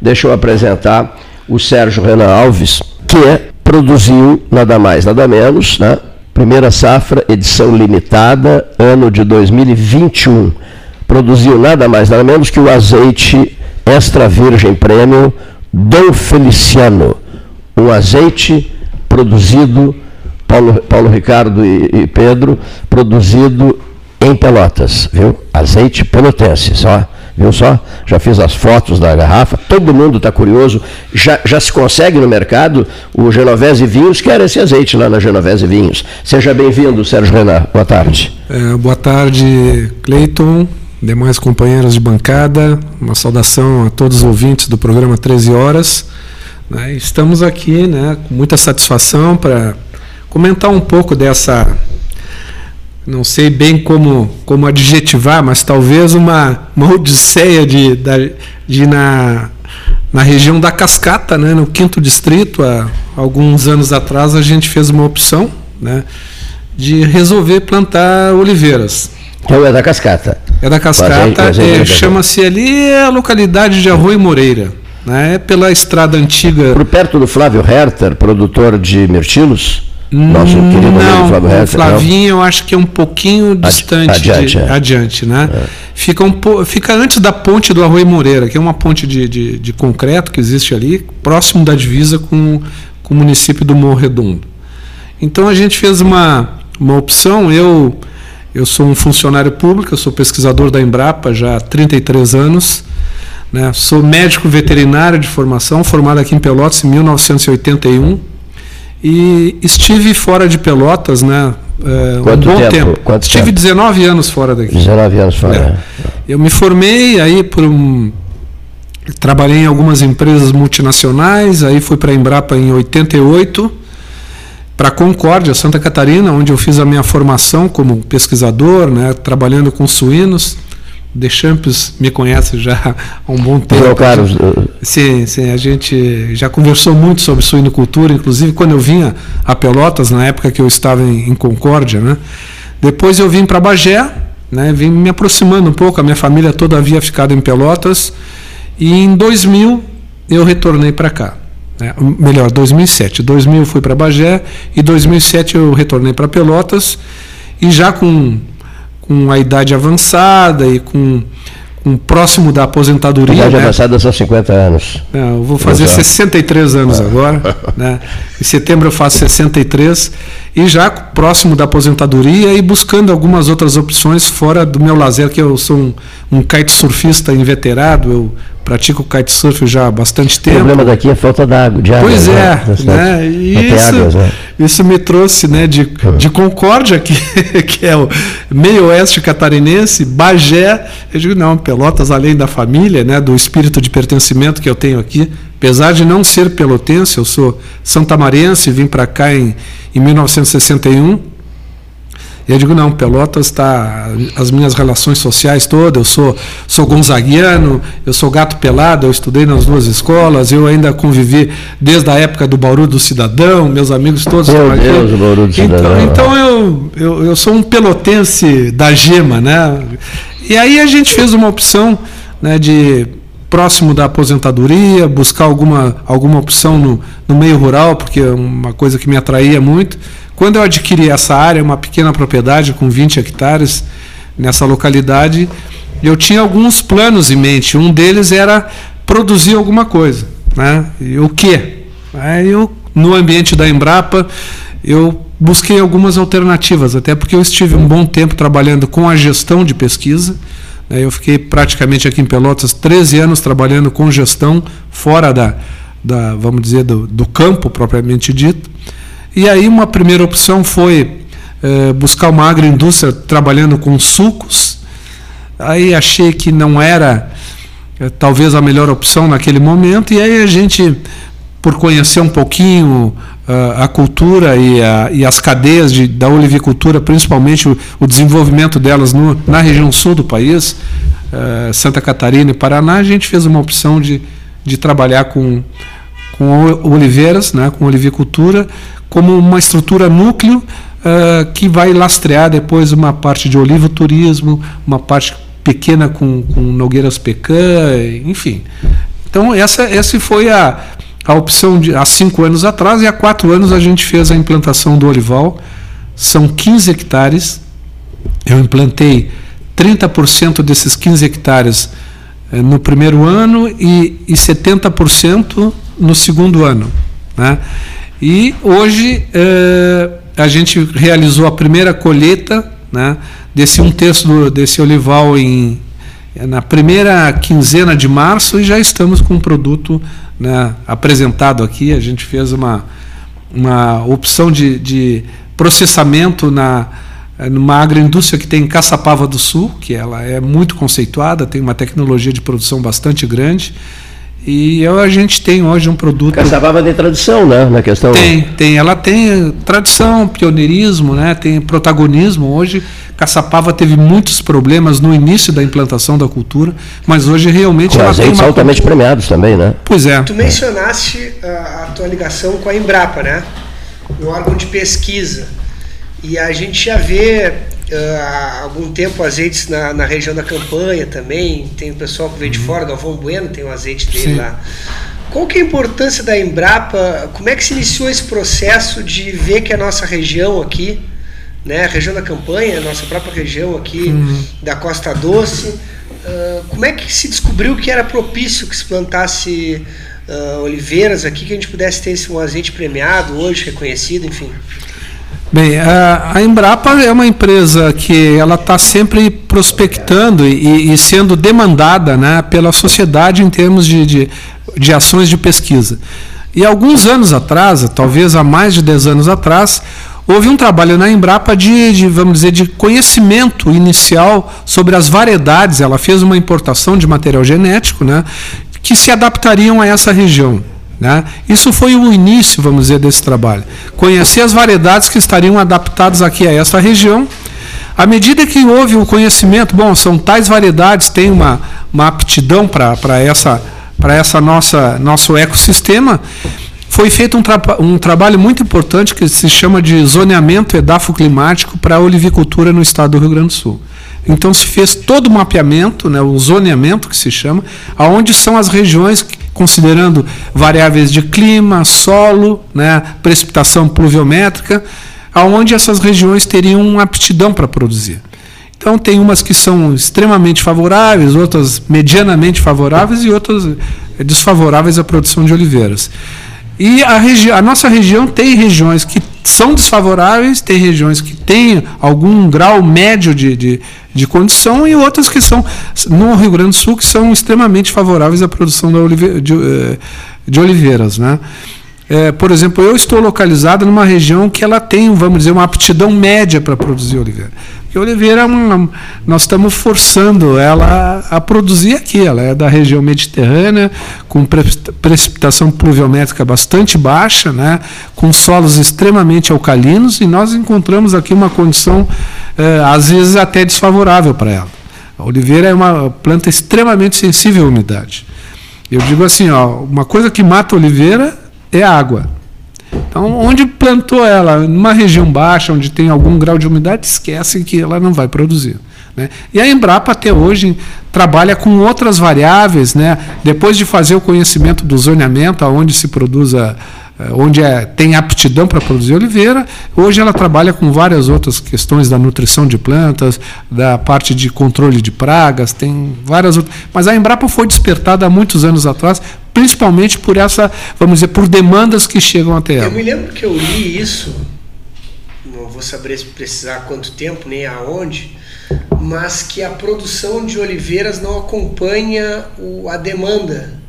deixa eu apresentar o Sérgio Renan Alves, que produziu nada mais, nada menos, né? Primeira safra, edição limitada, ano de 2021. Produziu nada mais, nada menos que o azeite extra virgem premium Dom Feliciano. Um azeite produzido, Paulo, Paulo Ricardo e, e Pedro, produzido em Pelotas, viu? Azeite pelotense, só. Viu só? Já fiz as fotos da garrafa, todo mundo está curioso. Já, já se consegue no mercado o Genovese Vinhos, que era esse azeite lá na Genovese Vinhos. Seja bem-vindo, Sérgio Renan. Boa tarde. É, boa tarde, Cleiton, demais companheiros de bancada. Uma saudação a todos os ouvintes do programa 13 Horas. Né? Estamos aqui né, com muita satisfação para comentar um pouco dessa não sei bem como, como adjetivar, mas talvez uma, uma odisseia de, de, de na, na região da Cascata, né, no quinto distrito, há alguns anos atrás, a gente fez uma opção né, de resolver plantar oliveiras. Então é da Cascata. É da Cascata, é, chama-se ali a localidade de Arroio Moreira. Né, é pela estrada antiga. Por perto do Flávio Herter, produtor de mirtilos? Nosso querido não, Flávio o Flavinho não? eu acho que é um pouquinho distante, adiante, de, é. adiante né? É. Fica, um, fica antes da ponte do Arroio Moreira, que é uma ponte de, de, de concreto que existe ali, próximo da divisa com, com o município do Morro Redondo. Então a gente fez uma, uma opção, eu, eu sou um funcionário público, eu sou pesquisador da Embrapa já há 33 anos, né? sou médico veterinário de formação, formado aqui em Pelotas em 1981, e estive fora de Pelotas, né? É, Quanto um bom tempo? tempo. Quanto estive tempo? 19 anos fora daqui. 19 anos fora. É. Eu me formei aí por um trabalhei em algumas empresas multinacionais, aí fui para a Embrapa em 88, para Concórdia, Santa Catarina, onde eu fiz a minha formação como pesquisador, né, trabalhando com suínos. Deschamps me conhece já há um bom tempo. Meu Carlos. Sim, sim, a gente já conversou muito sobre suinocultura, inclusive quando eu vinha a Pelotas, na época que eu estava em, em Concórdia, né? Depois eu vim para Bagé, né? Vim me aproximando um pouco, a minha família toda havia ficado em Pelotas, e em 2000 eu retornei para cá. Né? Melhor, 2007. 2000 fui para Bagé e 2007 eu retornei para Pelotas e já com com a idade avançada e com, com próximo da aposentadoria. Idade né? avançada são 50 anos. Não, eu vou fazer Exato. 63 anos agora. Né? Em setembro eu faço 63 e já próximo da aposentadoria e buscando algumas outras opções fora do meu lazer, que eu sou um, um kitesurfista inveterado, eu pratico kitesurf já há bastante tempo. O problema daqui é falta d'água, de água. Pois é, né? né? E isso, águas, né? isso me trouxe né, de, uhum. de Concórdia, que, que é o meio oeste catarinense, Bagé. Eu digo, não, Pelotas, além da família, né, do espírito de pertencimento que eu tenho aqui, apesar de não ser pelotense, eu sou santamarense, vim para cá em, em 1961 e eu digo, não, Pelotas está. As minhas relações sociais todas, eu sou, sou gonzaguiano, eu sou gato pelado, eu estudei nas duas escolas, eu ainda convivi desde a época do Bauru do Cidadão, meus amigos todos Meu Deus, Bauru do então, Cidadão. Então eu, eu, eu sou um pelotense da gema, né? E aí a gente fez uma opção né, de próximo da aposentadoria, buscar alguma, alguma opção no, no meio rural, porque é uma coisa que me atraía muito. Quando eu adquiri essa área, uma pequena propriedade com 20 hectares nessa localidade, eu tinha alguns planos em mente. Um deles era produzir alguma coisa. Né? E o quê? Aí eu, no ambiente da Embrapa, eu busquei algumas alternativas, até porque eu estive um bom tempo trabalhando com a gestão de pesquisa. Né? Eu fiquei praticamente aqui em Pelotas 13 anos trabalhando com gestão fora da, da vamos dizer, do, do campo propriamente dito. E aí uma primeira opção foi é, buscar uma agroindústria trabalhando com sucos. Aí achei que não era é, talvez a melhor opção naquele momento, e aí a gente, por conhecer um pouquinho uh, a cultura e, a, e, as cadeias de, da olivicultura, principalmente o, o desenvolvimento delas no, na região sul do país, Santa Catarina e Paraná, a gente fez uma opção de, de trabalhar com, com oliveiras, né, com olivicultura, como uma estrutura núcleo uh, que vai lastrear depois uma parte de olivoturismo, uma parte pequena com, com nogueiras pecan, enfim. Então, essa, essa foi a, a opção de, há cinco anos atrás, e há quatro anos a gente fez a implantação do olival. São 15 hectares. Eu implantei 30% desses 15 hectares eh, no primeiro ano e, e 70% no segundo ano. Né? E hoje eh, a gente realizou a primeira colheita né, desse um terço do, desse olival em, na primeira quinzena de março e já estamos com um produto né, apresentado aqui. A gente fez uma, uma opção de, de processamento na numa agroindústria que tem em Caçapava do Sul, que ela é muito conceituada, tem uma tecnologia de produção bastante grande. E a gente tem hoje um produto. Caçapava tem tradição, né? Na questão. Tem, tem. Ela tem tradição, pioneirismo, né? tem protagonismo. Hoje, Caçapava teve muitos problemas no início da implantação da cultura, mas hoje realmente com ela tem uma. altamente premiados também, né? Pois é. Tu mencionaste a, a tua ligação com a Embrapa, né? O órgão de pesquisa. E a gente já vê há algum tempo azeites na, na, região da campanha também. Tem o pessoal que de uhum. fora, Galvão Bueno tem o azeite dele Sim. lá. Qual que é a importância da Embrapa? Como é que se iniciou esse processo de ver que a nossa região aqui, né, a região da campanha, a nossa própria região aqui uhum. da Costa Doce, uh, como é que se descobriu que era propício que se plantasse uh, oliveiras aqui, que a gente pudesse ter esse, um azeite premiado hoje, reconhecido, enfim? Bem, a, a, Embrapa é uma empresa que ela está sempre prospectando e, e, sendo demandada né, pela sociedade em termos de, de, de, ações de pesquisa. E alguns anos atrás, talvez há mais de 10 anos atrás, houve um trabalho na Embrapa de, de, vamos dizer, de conhecimento inicial sobre as variedades. Ela fez uma importação de material genético né, que se adaptariam a essa região. Né? Isso foi o início, vamos dizer, desse trabalho. Conhecer as variedades que estariam adaptadas aqui a essa região. À medida que houve o conhecimento, bom, são tais variedades, tem uma, uma aptidão para essa, essa nossa nosso ecossistema, foi feito um, tra um trabalho muito importante que se chama de zoneamento edafoclimático para a olivicultura no estado do Rio Grande do Sul. Então se fez todo o mapeamento, né, o zoneamento que se chama, aonde são as regiões considerando variáveis de clima, solo, né, precipitação pluviométrica, aonde essas regiões teriam aptidão para produzir. Então tem umas que são extremamente favoráveis, outras medianamente favoráveis e outras desfavoráveis à produção de oliveiras. E a, a nossa região tem regiões que são desfavoráveis, tem regiões que têm algum grau médio de, de, de, condição e outras que são, no Rio Grande do Sul, que são extremamente favoráveis à produção olive, de, eh, de, oliveiras. Né? É, por exemplo, eu estou localizado numa região que ela tem, vamos dizer, uma aptidão média para produzir oliveira. A oliveira, é uma, nós estamos forçando ela a, a, produzir aqui. Ela é da região mediterrânea, com precipitação pluviométrica bastante baixa, né, com solos extremamente alcalinos, e nós encontramos aqui uma condição, é, às vezes, até desfavorável para ela. A oliveira é uma planta extremamente sensível à umidade. Eu digo assim, ó, uma coisa que mata a oliveira é água. Então, onde plantou ela, numa região baixa, onde tem algum grau de umidade, esquece que ela não vai produzir. Né? E a Embrapa até hoje trabalha com outras variáveis, né? depois de fazer o conhecimento do zoneamento, onde se produz a, onde é, tem aptidão para produzir oliveira. Hoje ela trabalha com várias outras questões da nutrição de plantas, da parte de controle de pragas, tem várias outras. Mas a Embrapa foi despertada há muitos anos atrás, principalmente por essa, vamos dizer, por demandas que chegam até ela. Eu me lembro que eu li isso, não vou saber precisar quanto tempo nem aonde, mas que a produção de oliveiras não acompanha o, a demanda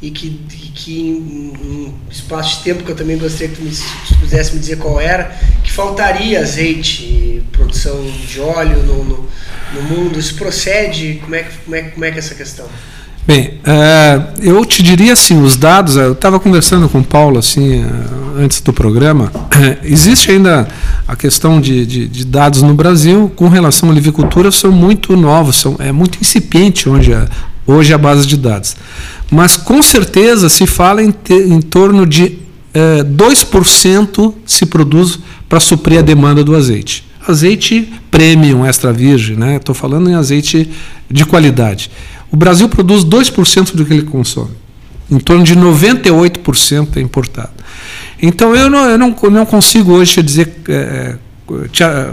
e que, e que em um espaço de tempo que eu também gostaria que tu me, pudesse me dizer qual era, que faltaria azeite, produção de óleo no, no, no mundo. Isso procede? Como é, que, como, é, como é que é essa questão? Bem, é, eu te diria assim, os dados, eu estava conversando com o Paulo assim, é, antes do programa, existe ainda a questão de, de, de, dados no Brasil com relação à olivicultura, são muito novos, são, é muito incipiente hoje a, hoje a base de dados. Mas com certeza se fala em, ter, em torno de é, 2% se produz para suprir a demanda do azeite. Azeite premium extra virgem, né? Estou falando em azeite de qualidade. O Brasil produz 2% do que ele consome. em torno de 98% é importado. Então eu não, eu não, não consigo hoje dizer, é,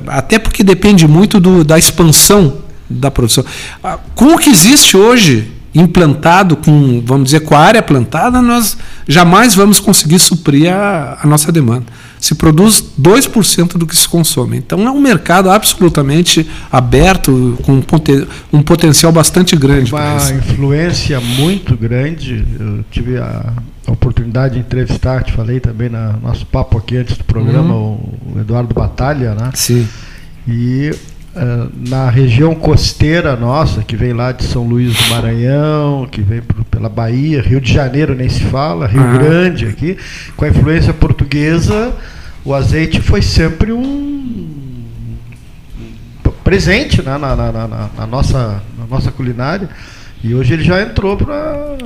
até porque depende muito do, da expansão da produção. Ah, com o que existe hoje, implantado, com, vamos dizer, com a área plantada, nós jamais vamos conseguir suprir a, a nossa demanda. Se produz 2% do que se consome. Então é um mercado absolutamente aberto, com um potencial bastante grande. Uma influência muito grande. Eu tive a oportunidade de entrevistar, te falei também no nosso papo aqui antes do programa, uhum. o Eduardo Batalha, né? Sim. E na região costeira nossa, que vem lá de São Luís do Maranhão, que vem pela Bahia, Rio de Janeiro nem se fala, Rio uhum. Grande aqui, com a influência portuguesa, o azeite foi sempre um presente né, na, na, na, na, nossa, na nossa culinária. E hoje ele já entrou para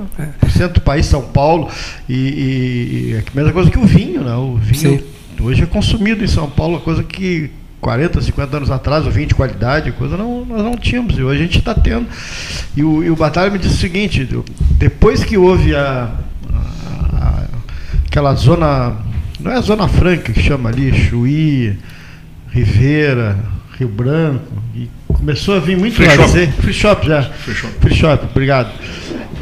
o centro do país, São Paulo. E, e, e, é a mesma coisa que o vinho, né? O vinho Sim. hoje é consumido em São Paulo, coisa que 40, 50 anos atrás, o vinho de qualidade, coisa não, nós não tínhamos, e hoje a gente está tendo. E o, e o Batalha me disse o seguinte, depois que houve a, a, aquela zona, não é a zona franca que chama ali, Chuí, Ribeira, Rio Branco, e começou a vir muito free shop. free shop já. Free shop. Free shop, obrigado.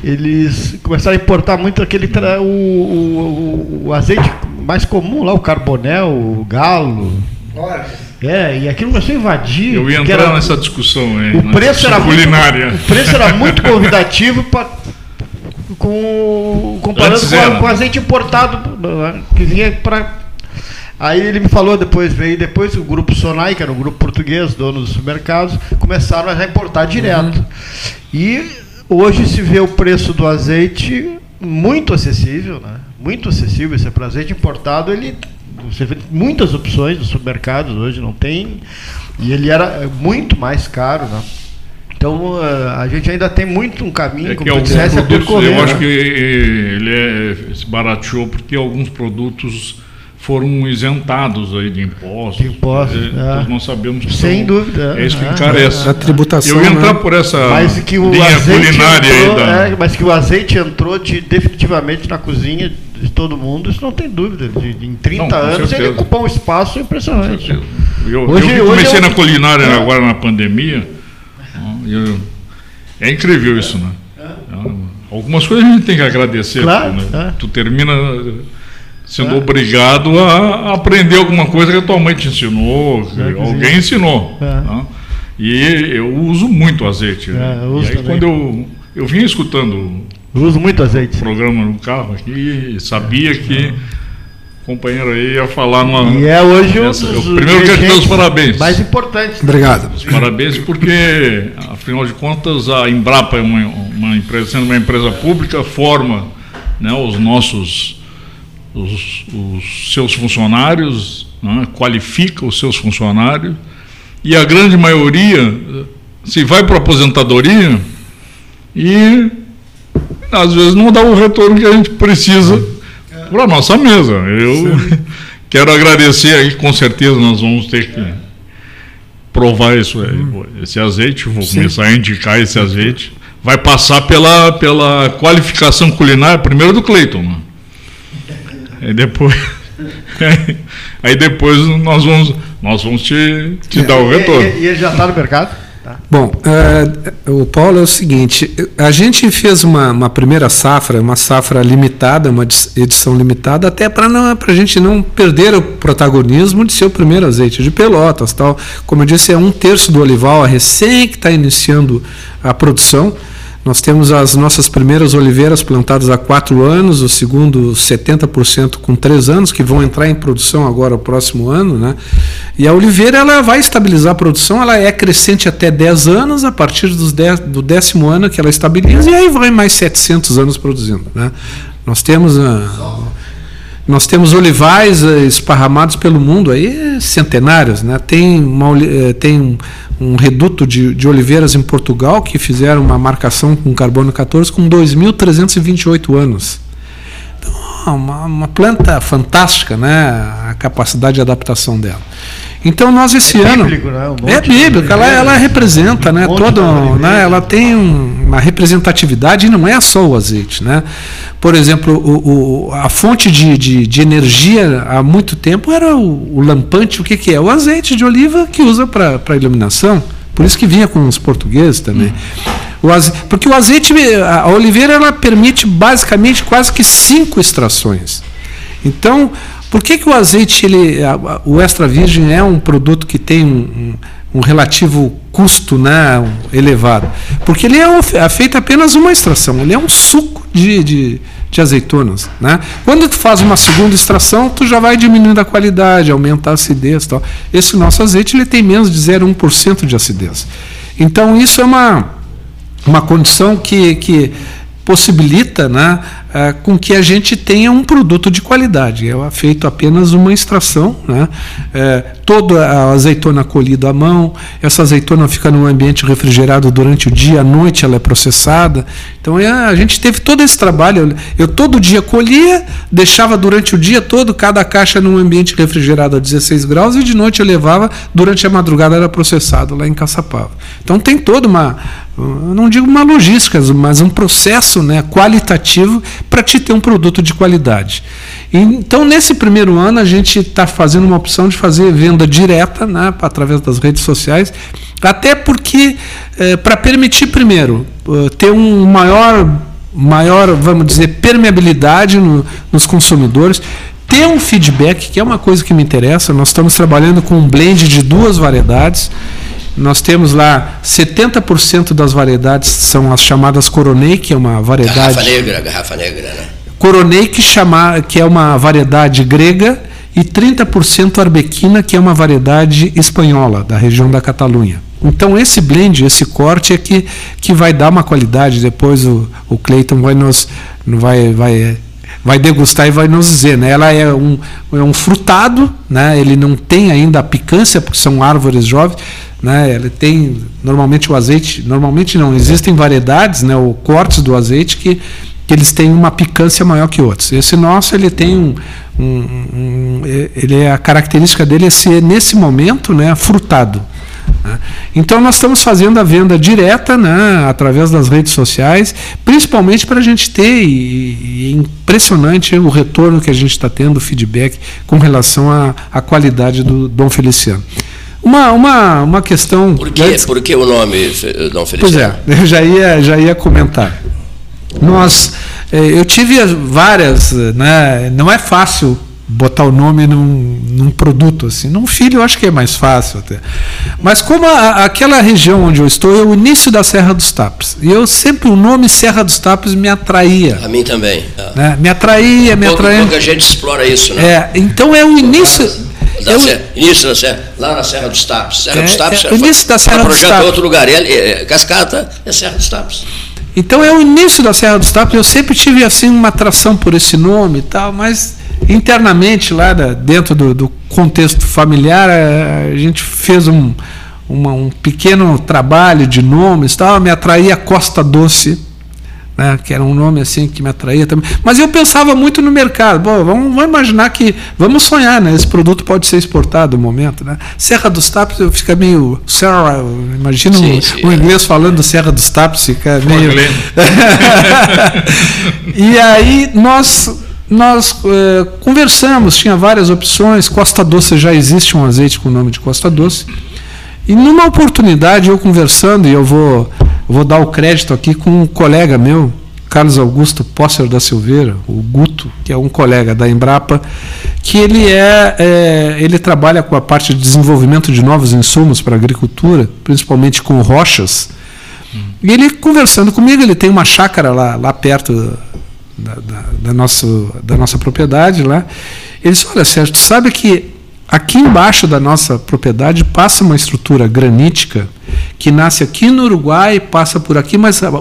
Eles começaram a importar muito aquele o, o, o azeite mais comum lá, o carbonel, o galo. Olha. É, e aquilo começou a invadir. Eu ia entrar era, nessa discussão aí. O preço, era culinária. Muito, o preço era muito convidativo para com, comparando com, com, azeite importado que vinha para. Aí ele me falou depois, veio depois o grupo Sonai, que era um grupo português, dono dos supermercados, começaram a importar direto. Uhum. E hoje se vê o preço do azeite muito acessível, né? Muito acessível. Esse é azeite importado, ele você vê muitas opções nos supermercados hoje, não tem. E ele era muito mais caro, né? Então eh, a gente ainda tem muito um caminho é que alguns produtos, a percorrer. Eu acho né? que ele é, se barateou porque alguns produtos foram isentados aí de impostos. De impostos, é, é. Nós não sabemos que Sem são, dúvida. É isso que é. encarece. A tributação. Eu ia entrar né? por essa mas que o linha culinária entrou, da... é, mas que o azeite entrou de, definitivamente na cozinha de todo mundo, isso não tem dúvida. De, de em 30 não, anos certeza. ele ocupou um espaço impressionante. Eu, hoje, eu comecei hoje na culinária é. agora na pandemia. Eu, é incrível isso, né? Algumas coisas a gente tem que agradecer. Claro, né? Tu termina sendo é. obrigado a aprender alguma coisa que a tua mãe te ensinou, que é, alguém ensinou. É. Né? E eu uso muito azeite. Né? É, e aí, quando eu, eu vinha escutando eu uso muito azeite. o programa no carro aqui, sabia que o companheiro aí ia falar numa. E é hoje um essa, eu primeiro quero te dar os parabéns. Mais importante. Obrigado. Os parabéns porque, afinal de contas, a Embrapa é uma, uma empresa, sendo uma empresa pública, forma né, os nossos os, os seus funcionários, né, qualifica os seus funcionários, e a grande maioria se vai para a aposentadoria e às vezes não dá o retorno que a gente precisa para a nossa mesa. Eu quero agradecer aí, com certeza nós vamos ter que provar isso, hum. esse azeite, vou Sim. começar a indicar esse azeite. Vai passar pela, pela qualificação culinária, primeiro do Cleiton. Né? Aí depois, aí depois nós vamos, nós vamos te, te dar o retorno. E, e ele já está no mercado? Bom, é, o Paulo é o seguinte: a gente fez uma, uma, primeira safra, uma safra limitada, uma edição limitada, até para a gente não perder o protagonismo de ser o primeiro azeite de pelotas. tal. Como eu disse, é um terço do olival, a recém que está iniciando a produção. Nós temos as nossas primeiras oliveiras plantadas há quatro anos, o segundo 70% com três anos, que vão entrar em produção agora o próximo ano. Né? E a oliveira ela vai estabilizar a produção, ela é crescente até 10 anos, a partir dos dez, do décimo ano que ela estabiliza, e aí vai mais 700 anos produzindo. Né? Nós temos. A, nós temos olivais eh, esparramados pelo mundo aí centenários, né? Tem, uma, eh, tem um, um reduto de, de, oliveiras em Portugal que fizeram uma marcação com carbono 14 com 2.328 anos. Então, uma, uma planta fantástica, né? A capacidade de adaptação dela. Então nós esse É ano bíblico, né? Um é bíblico, ela, ela representa, né, um todo, né, ela tem um- uma representatividade e não é só o azeite, né? Por exemplo, o, o- a fonte de, de, de energia há muito tempo era o, o lampante, o que, que é? O azeite de oliva que usa para iluminação. Por isso que vinha com os portugueses também. O porque o azeite, a oliveira, ela permite basicamente quase que cinco extrações. Então, por que, que o azeite, ele, a- a- o extra virgem é um produto que tem um, um- um relativo custo né, elevado? Porque ele é, é feito apenas uma extração, ele é um suco de, de, de azeitonas. Né? Quando tu faz uma segunda extração, tu já vai diminuindo a qualidade, aumenta a acidez. Tal. Esse nosso azeite ele tem menos de 0,1% de acidez. Então, isso é uma uma condição que, que possibilita né, eh, com que a gente tenha um produto de qualidade. É feito apenas uma extração, né, eh, toda a azeitona colhida à mão, essa azeitona fica num ambiente refrigerado durante o dia, à noite ela é processada. Então é, a gente teve todo esse trabalho. Eu, eu todo dia colhia, deixava durante o dia todo cada caixa num ambiente refrigerado a 16 graus e de noite eu levava, durante a madrugada era processado lá em Caçapava. Então tem toda uma, não digo uma logística, mas um processo né, qualitativo para te ter um produto de qualidade. Então, nesse primeiro ano, a gente está fazendo uma opção de fazer venda direta né, através das redes sociais, até porque, eh, para permitir, primeiro, eh, ter um maior, maior, vamos dizer, permeabilidade no- nos consumidores, ter um feedback, que é uma coisa que me interessa. Nós estamos trabalhando com um blend de duas variedades. Nós temos lá 70% das variedades são as chamadas Coronei, que é uma variedade. Garrafa negra, garrafa negra, né? Coronei, que, chama, que é uma variedade grega, e 30% Arbequina, que é uma variedade espanhola, da região da Catalunha. Então, esse blend, esse corte é que, que vai dar uma qualidade. Depois o, o Cleiton vai nos vai, vai, vai degustar e vai nos dizer. Né? Ela é um, é um frutado, né? ele não tem ainda a picância, porque são árvores jovens. Né? Ele tem normalmente o azeite, normalmente não, existem variedades, né? ou cortes do azeite que que eles têm uma picância maior que outros. Esse nosso ele tem um, um- um- ele é a característica dele é ser nesse momento, né, frutado. né. Então nós estamos fazendo a venda direta, né, através das redes sociais, principalmente para a gente ter e, e é impressionante o retorno que a gente está tendo, o feedback com relação à, à qualidade do Dom Feliciano. Uma, uma, uma questão. Por quê? Por que o nome, Dom Pois Feliciano? é, eu já ia, já ia comentar. Nós, eh, eu tive as várias, né, não é fácil botar o nome num, num produto assim. Num filho eu acho que é mais fácil até. Mas como a- aquela região onde eu estou é o início da Serra dos Tapes. E eu sempre o nome Serra dos Tapes me atraía. A mim também. Ah. Né? Me atraía, me Pouca, atraía. pouca gente explora isso, né? É, então é o início. Da é o- Serra- início da Serra, lá na Serra dos Tapes. Serra É, dos Tapes é, foi- início da Serra foi dos projeto Tapes. outro lugar. E, ali, é, Cascata é Serra dos Tapes. Então é o início da Serra dos Tapes. Eu sempre tive assim uma atração por esse nome e tal, mas internamente lá da- dentro do, do contexto familiar eh, a gente fez um, uma- um pequeno trabalho de nomes e tal. Me atraía Costa Doce. Né, que era um nome assim que me atraía também. Mas eu pensava muito no mercado. Bom, vamos, vamos imaginar que. Vamos sonhar, né? Esse produto pode ser exportado no momento. Né? Serra dos Tapes, eu fica meio. Serra, imagina Sim, um, um é. inglês falando Serra dos Tapes, fica meio. E aí nós nós eh, conversamos, tinha várias opções. Costa Doce já existe um azeite com o nome de Costa Doce. E numa oportunidade, eu conversando, e eu vou, vou dar o crédito aqui com um colega meu, Carlos Augusto Posser da Silveira, o Guto, que é um colega da Embrapa, que ele é, é, ele trabalha com a parte de desenvolvimento de novos insumos para a agricultura, principalmente com rochas. E ele conversando comigo, ele tem uma chácara lá, lá perto da, da, da, nosso, da nossa propriedade lá. Ele disse, olha Sérgio, tu sabe que aqui embaixo da nossa propriedade passa uma estrutura granítica que nasce aqui no Uruguai, passa por aqui, mas a,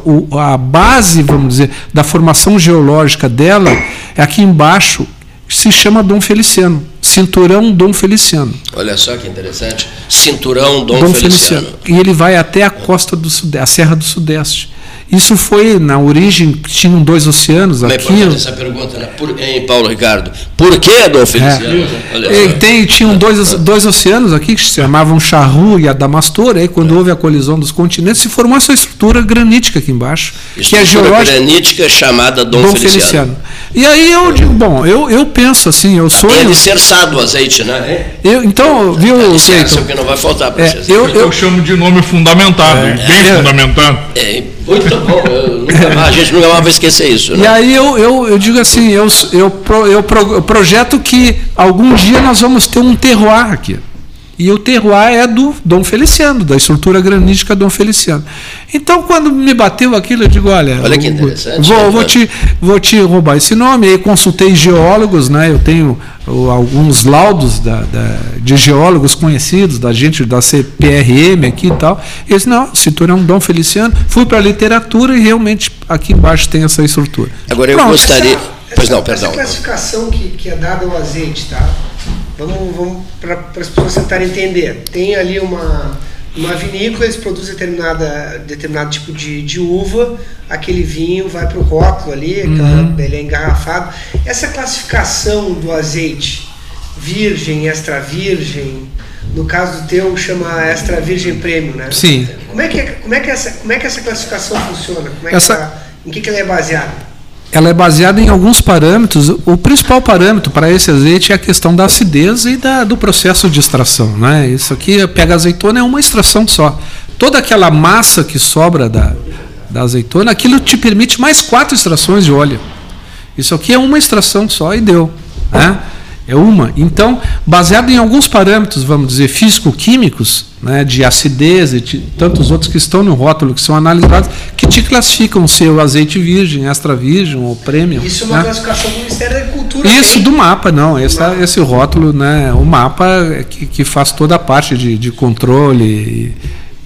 a base, vamos dizer, da formação geológica dela é aqui embaixo, se chama Dom Feliciano, cinturão Dom Feliciano. Olha só que interessante. Cinturão Dom, Dom Feliciano. Feliciano. E ele vai até a costa do Sudeste, a Serra do Sudeste. Isso foi na origem, tinham dois oceanos é aqui. essa pergunta, né? Por, hein, Paulo Ricardo? Por que, Dom Feliciano? Olha É, tem, tinham dois, dois oceanos aqui que se chamavam Charru e Adamastor. Aí, quando houve a colisão dos continentes, se formou essa estrutura granítica aqui embaixo, que é Estrutura geológica. granítica chamada Dom, Feliciano. E aí eu digo, bom, eu, eu penso assim, eu sou. É alicerçado o azeite, né? Eu, então, viu, Alicerça, Cleiton? o que não vai faltar para É, vocês. eu, Eu, eu, chamo de nome fundamentado, e bem É. fundamentado. É, muito bom. nunca a gente nunca mais vai esquecer isso. E Né? aí eu, eu, eu digo assim, eu, eu, pro- eu, pro- eu projeto que algum dia nós vamos ter um terroir aqui. E o terroir é do Dom Feliciano, da estrutura granítica Dom Feliciano. Então, quando me bateu aquilo, eu digo, olha, Olha que interessante, vou, né, vou, te, vou te roubar esse nome. Aí consultei geólogos, né? eu tenho o, alguns laudos da, da- de geólogos conhecidos, da gente da CPRM aqui e tal. Eles, não, a estrutura é um Dom Feliciano. Fui para a literatura e realmente aqui embaixo tem essa estrutura. Agora eu Pronto. gostaria. Essa- Pois não, essa perdão. classificação que, que é dada ao azeite, tá? Vamos, vamos para as pessoas tentarem entender. Tem ali uma, uma vinícola, eles produzem determinada, determinado tipo de, de uva, aquele vinho vai para o rótulo ali, aquela, ele é engarrafado. Essa classificação do azeite, virgem, extra virgem, no caso do teu chama extra virgem prêmio, né? Sim. Como é que, é- como é que, essa, como é que essa classificação funciona? Como é que Essa- ela- em que, que ela é baseada? Ela é baseada em alguns parâmetros. O principal parâmetro para esse azeite é a questão da acidez e da- do processo de extração. Né? Isso aqui, pega azeitona, é uma extração só. Toda aquela massa que sobra da, da azeitona, aquilo te permite mais quatro extrações de óleo. Isso aqui é uma extração só e deu. Né? É uma. Então, baseado em alguns parâmetros, vamos dizer, físico-químicos, né, de acidez e de tantos outros que estão no rótulo, que são analisados, que te classificam se é o azeite virgem, extra virgem ou premium. Isso é uma né? classificação do Ministério da Agricultura. Isso do mapa, não. Essa, esse rótulo, né? O mapa é que, que faz toda a parte de, de controle. e-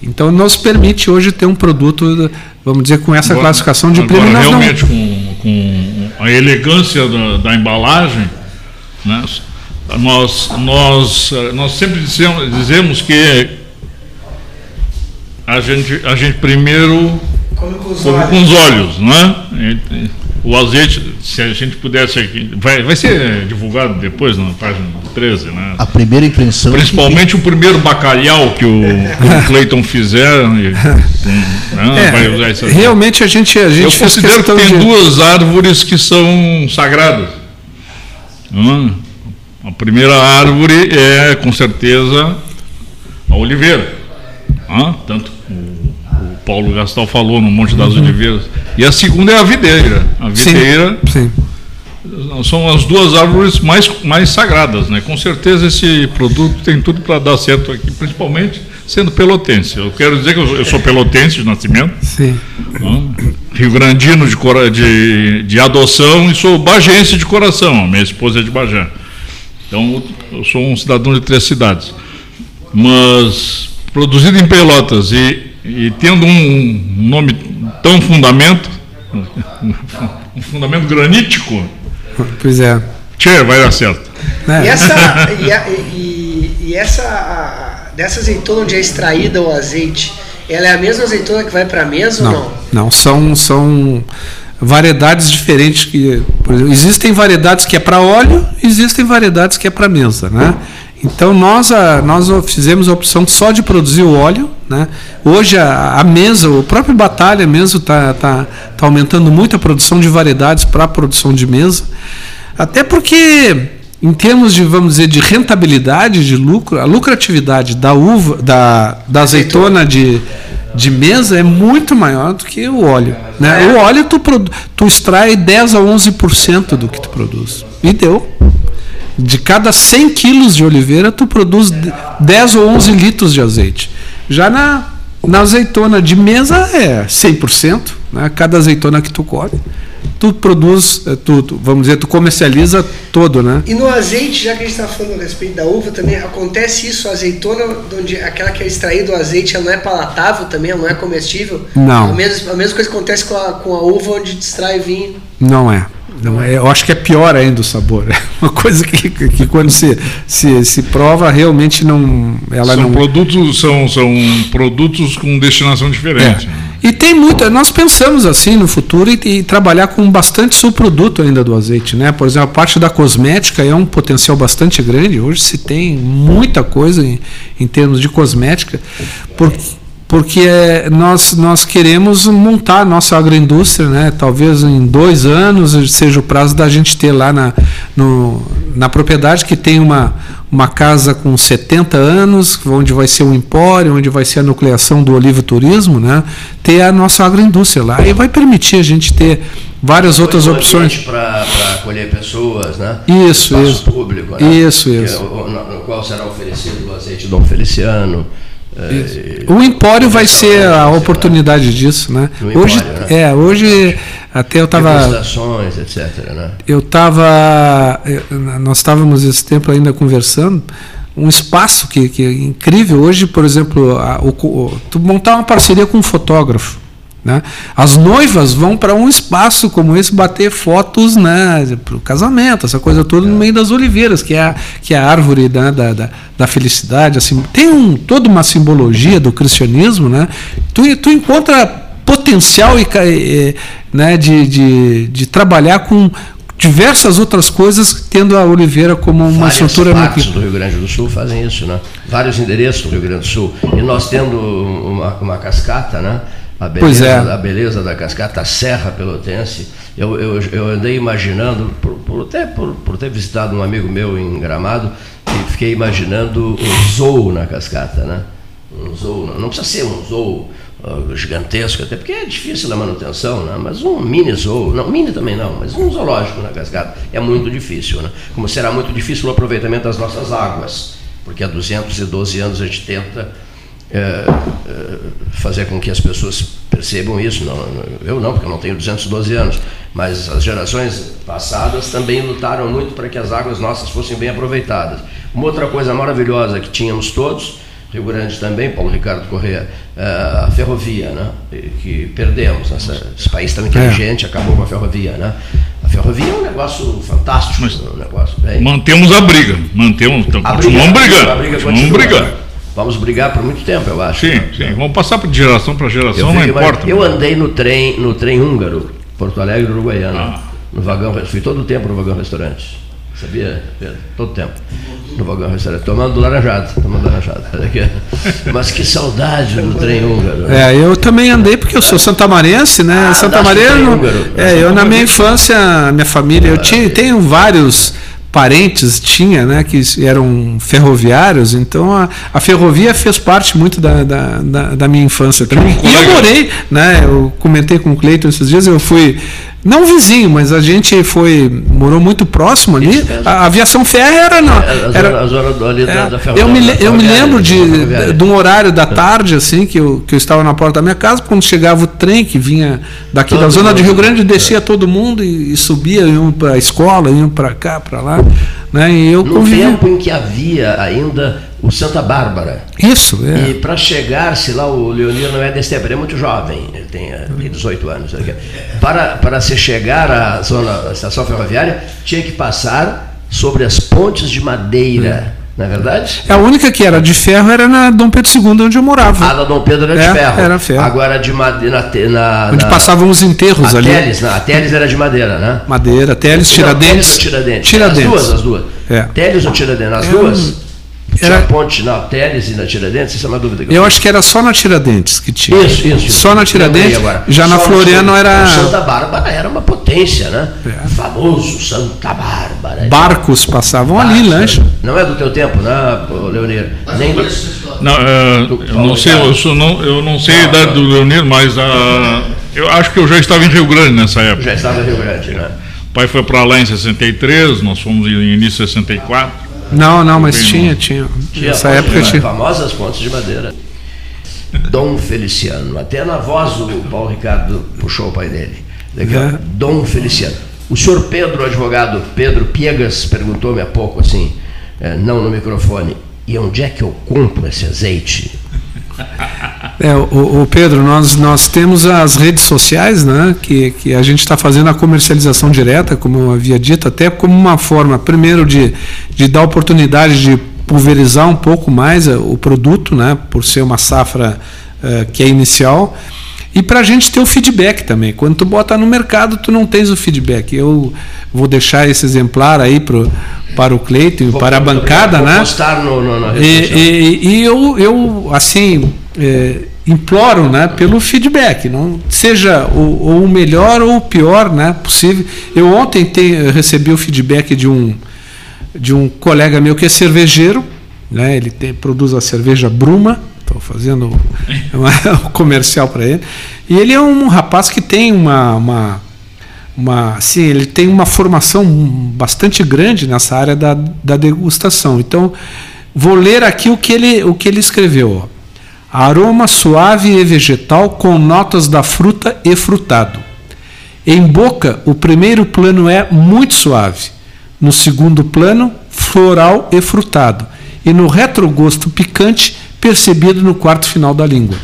então nos permite hoje ter um produto, vamos dizer, com essa Agora- classificação de agora, prêmio. Nós não, realmente, com, com a elegância da, da embalagem, né, nós, nós, eh, nós sempre dizemos, dizemos que a gente, a gente primeiro Come com os come olhos. com os olhos, né? E- O azeite, se a gente pudesse aqui, vai, vai ser divulgado depois na página 13, né? A primeira impressão. Principalmente o primeiro bacalhau que o, que o Cleiton fizer, e, né, É, vai usar isso aqui. realmente a gente, a gente Eu considero que tem de- duas árvores que são sagradas. Hum, A primeira árvore é, com certeza, a oliveira. Hã? Tanto Paulo Gastal falou no Monte das Oliveiras. E a segunda é a videira. A Uhum. Sim, videira sim. são as duas árvores mais, mais sagradas. Né? Com certeza esse produto tem tudo para dar certo aqui, principalmente sendo pelotense. Eu quero dizer que eu, sou pelotense de nascimento. Rio Grandino de, de, de adoção e sou bagense de coração. Minha esposa é de Bagé. Então, eu sou um cidadão de três cidades. Mas, produzido em Pelotas e, e tendo um nome tão fundamento, um fundamento granítico, Pois é. tchê, vai dar certo. Né? E essa, e, a- e- e essa a- dessa azeitona onde é extraída o azeite, ela é a mesma azeitona que vai para a mesa ou Não, não? não, são, são variedades diferentes que por exemplo, existem variedades que é para óleo, existem variedades que é para mesa, né? Então nós a, nós fizemos a opção só de produzir o óleo, né? Hoje a, a mesa, o próprio batalha mesmo está tá, tá aumentando muito a produção de variedades para a produção de mesa, até porque em termos de vamos dizer de rentabilidade, de lucro, a lucratividade da uva, da, da azeitona de de mesa é muito maior do que o óleo. Né? O óleo tu, tu extrai 10 a 11% do que tu produz. E deu. De cada 100 quilos de oliveira, tu produz de- 10 ou 11 litros de azeite. Já na, na azeitona de mesa é 100%. Né? Cada azeitona que tu colhe, tu produz, eh, tu, tu- vamos dizer, tu comercializa todo, né? E no azeite, já que a gente está falando a respeito da uva, também acontece isso, a azeitona, de onde, aquela que é extraída o azeite, ela não é palatável também, ela não é comestível? Não. A mesma, a mesma coisa que acontece com a, com a uva onde extrai vinho. Não é. Não é. Eu acho que é pior ainda o sabor. É uma coisa que, que, quando se, se, se prova, realmente não. Ela são, não. produtos, são, são produtos com destinação diferente. né? E tem muito, nós pensamos assim no futuro e, e, trabalhar com bastante subproduto ainda do azeite, né? Por exemplo, a parte da cosmética é um potencial bastante grande. Hoje se tem muita coisa em, em termos de cosmética, porque porque nós, nós queremos montar a nossa agroindústria, né? talvez em dois anos seja o prazo da gente ter lá na, no, na propriedade que tem uma, uma casa com 70 anos, onde vai ser o empório, onde vai ser a nucleação do olivo turismo, né? ter a nossa agroindústria lá. E vai permitir a gente ter várias Foi outras opções. Para acolher pessoas, né? Isso, Espaço isso. público, né? Isso, isso. Que, no, no, qual será oferecido o azeite Dom Feliciano. É, o Empório vai ser a oportunidade disso, né? hoje, né? é, hoje até eu estava. etc. Né? Eu estava, nós estávamos esse tempo ainda conversando. Um espaço que, que é incrível hoje, por exemplo, a, o, tu montar uma parceria com um fotógrafo. Né? As noivas vão para um espaço como esse bater fotos né, para o casamento, essa coisa toda no meio das oliveiras, que é a, que é a árvore né, da, da, da, felicidade. Assim, tem um, toda uma simbologia do cristianismo. Né? Tu, tu encontra potencial e, né, de, de, de trabalhar com, diversas outras coisas, tendo a Oliveira como uma Várias estrutura partes do Rio Grande do Sul fazem isso, né? Vários endereços do Rio Grande do Sul. E nós tendo uma, uma cascata, né? A beleza, é. a beleza da cascata, a Serra Pelotense. Eu, eu, eu andei imaginando, por, por, até por, por ter visitado um amigo meu em Gramado, e fiquei imaginando um zoo na cascata, né? Um zoo, não, não precisa ser um zoo uh, gigantesco, até porque é difícil a manutenção, né? mas um mini zoo, não, mini também não, mas um zoológico na cascata é muito difícil, né? Como será muito difícil o aproveitamento das nossas águas, porque há 212 anos a gente tenta é, é, fazer com que as pessoas percebam isso. Não, eu não, porque eu não tenho 212 anos, mas as gerações passadas também lutaram muito para que as águas nossas fossem bem aproveitadas. Uma outra coisa maravilhosa que tínhamos todos, Rio Grande também, Paulo Ricardo Corrêa, é, a ferrovia, né? que perdemos. Essa, esse país tão inteligente é. acabou com a ferrovia. Né? A ferrovia é um negócio fantástico. Mas um negócio, mantemos a briga, mantemos, então, continuamos brigando. A briga continuamos brigando. Vamos brigar por muito tempo, eu acho. Sim, né? sim. Vamos passar de geração para geração, não importa. Eu andei no trem, no trem húngaro, Porto Alegre, Uruguaiana. Ah. No vagão, fui todo o tempo no vagão restaurante. Sabia, Pedro? Todo tempo. No vagão restaurante. Tomando laranjado. Tomando laranjado. Mas que saudade do trem húngaro. É, eu também andei porque eu sou santamarense, né? Ah, Santamareno. É, eu na minha infância, minha família, eu tinha, tenho vários parentes tinha, né, que eram ferroviários, então a, a ferrovia fez parte muito da, da, da, da minha infância também. E eu morei, né, eu comentei com o Cleiton esses dias, eu fui não vizinho, mas a gente foi morou muito próximo ali. A, aviação férrea era na é, era, a zona ali da, é, da Eu me, eu me lembro de, de um horário da tarde assim que eu, que eu estava na porta da minha casa quando chegava o trem que vinha daqui todo da zona de Rio Grande descia todo mundo e, e subia iam para a escola iam para cá para lá, né? E eu no convivi... tempo em que havia ainda o Santa Bárbara. Isso, é. E para chegar-se lá, o Leonir não é desse tempo, ele é muito jovem, ele tem, eh, tem 18 anos. Para, para se chegar à, zona, à estação ferroviária, tinha que passar sobre as pontes de madeira. É. Não é verdade? A única que era de ferro era na Dom Pedro II, onde eu morava. Ah, na Dom Pedro era é, de ferro. Era ferro. Agora de madeira. Na, onde passavam os enterros a ali. Teles, a Teles era de madeira, né? Madeira, Teles, Tiradentes. Teles ou Tiradentes? Tiradentes. As duas, as duas. É. Teles ou Tiradentes? As é duas? Era... Tinha ponte na Teles e na Tiradentes? Isso é uma dúvida que eu Eu acho que era só na Tiradentes que tinha. Isso, isso. Só na Tiradentes. Agora. Já só na Floriano era. Santa Bárbara era uma potência, né? É. O famoso Santa Bárbara. Barcos passavam Barcos, ali, lanche. Não é do teu tempo, né, Leonir? Nem do... Não, uh, eu não sei, eu, sou, não, eu não sei a idade do Leonir, mas uh, eu acho que eu já estava em Rio Grande nessa época. Já estava em Rio Grande, né? O pai foi para lá em 63, nós fomos em início de 64. Não, não, mas tinha, tinha. tinha. Nessa época tinha. Famosas pontes de madeira. Dom Feliciano. Até na voz o Paulo Ricardo puxou o pai dele. É. Dom Feliciano. O senhor Pedro, advogado Pedro Piegas, perguntou-me há pouco assim, é, não no microfone, e onde é que eu compro esse azeite? É, o, o, Pedro, nós, nós temos as redes sociais, né, que, que a gente está fazendo a comercialização direta, como eu havia dito, até como uma forma, primeiro, de, de dar oportunidade de pulverizar um pouco mais eh, o produto, né, por ser uma safra uh, que é inicial, E para a gente ter o feedback também. Quando tu bota no mercado, tu não tens o feedback. Eu vou deixar esse exemplar aí pro, para o Cleiton e para a bancada, vou né? postar no, no, na rede E, e- e eu, eu assim, é, imploro né, pelo feedback, não seja o, o melhor ou o pior né, possível. Eu ontem te- eu recebi o feedback de um, de um colega meu que é cervejeiro, né, ele tem- produz a cerveja Bruma, estou fazendo um comercial para ele, e ele é um rapaz que tem uma, uma uma, assim, ele tem uma formação bastante grande nessa área da, da degustação. Então, vou ler aqui o que ele, o que ele escreveu. Aroma suave e vegetal com notas da fruta e frutado. Em boca, o primeiro plano é muito suave. No segundo plano, floral e frutado. E no retrogosto picante, percebido no quarto final da língua.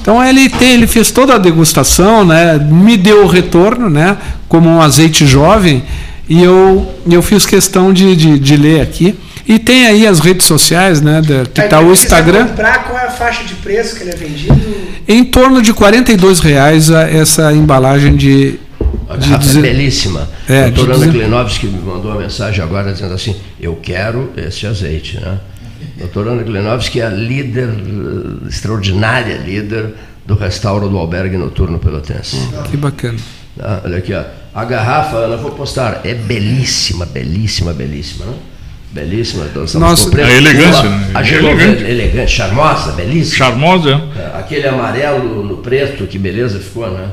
Então ele, tem, ele fez toda a degustação, né? me deu o retorno, né? como um azeite jovem, e eu, eu fiz questão de, de, de ler aqui. E tem aí as redes sociais, né? da- que está o Instagram. comprar, qual é a faixa de preço que ele é vendido? Em torno de 42 reais a- essa embalagem de. A de garrafa é belíssima. É, a doutora Ana Klinovski me mandou uma mensagem agora dizendo assim: Eu quero esse azeite. Né? Doutora Ana Klinovski é a líder, eh, extraordinária líder do restauro do albergue noturno pelotense. Que bacana. Tá? Olha aqui, ó. a garrafa, Ana, vou postar, é belíssima, belíssima, belíssima. Né? Belíssima. Estamos Nossa, a elegância, Uma- né? A É elegante. elegante. charmosa, belíssima. Charmosa, é? Aquele amarelo no preto, que beleza ficou, né?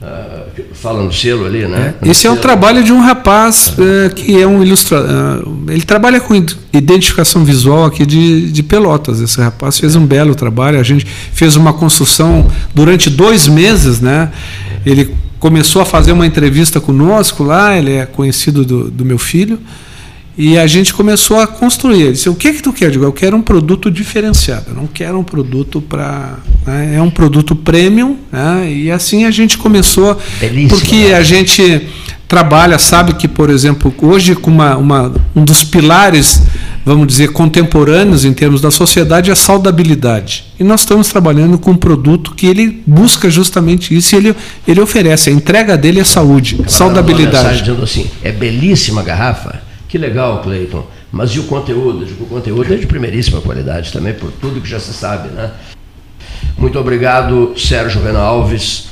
Ah, fala no selo ali, né? No Esse é um selo. trabalho de um rapaz eh, que é um ilustrador. ele trabalha com id- identificação visual aqui de, de Pelotas. Esse rapaz fez um belo trabalho. A gente fez uma construção durante dois meses, né? Ele começou a fazer uma entrevista conosco lá. Ele é conhecido do, do meu filho. E a gente começou a construir. Ele disse: O que que tu quer? Eu digo: Eu quero um produto diferenciado. Eu não quero um produto para. é um produto premium. Né? E assim a gente começou. Belíssimo, porque né? a gente trabalha, sabe que, por exemplo, hoje com uma, uma- um dos pilares, vamos dizer, contemporâneos em termos da sociedade é a saudabilidade. E nós estamos trabalhando com um produto que ele busca justamente isso e ele, ele oferece. A entrega dele é saúde, uma saudabilidade. assim: é belíssima a garrafa. Que legal, Cleiton. Mas e o conteúdo? O conteúdo é de primeiríssima qualidade também, por tudo que já se sabe, né? Muito obrigado, Sérgio Renan Alves.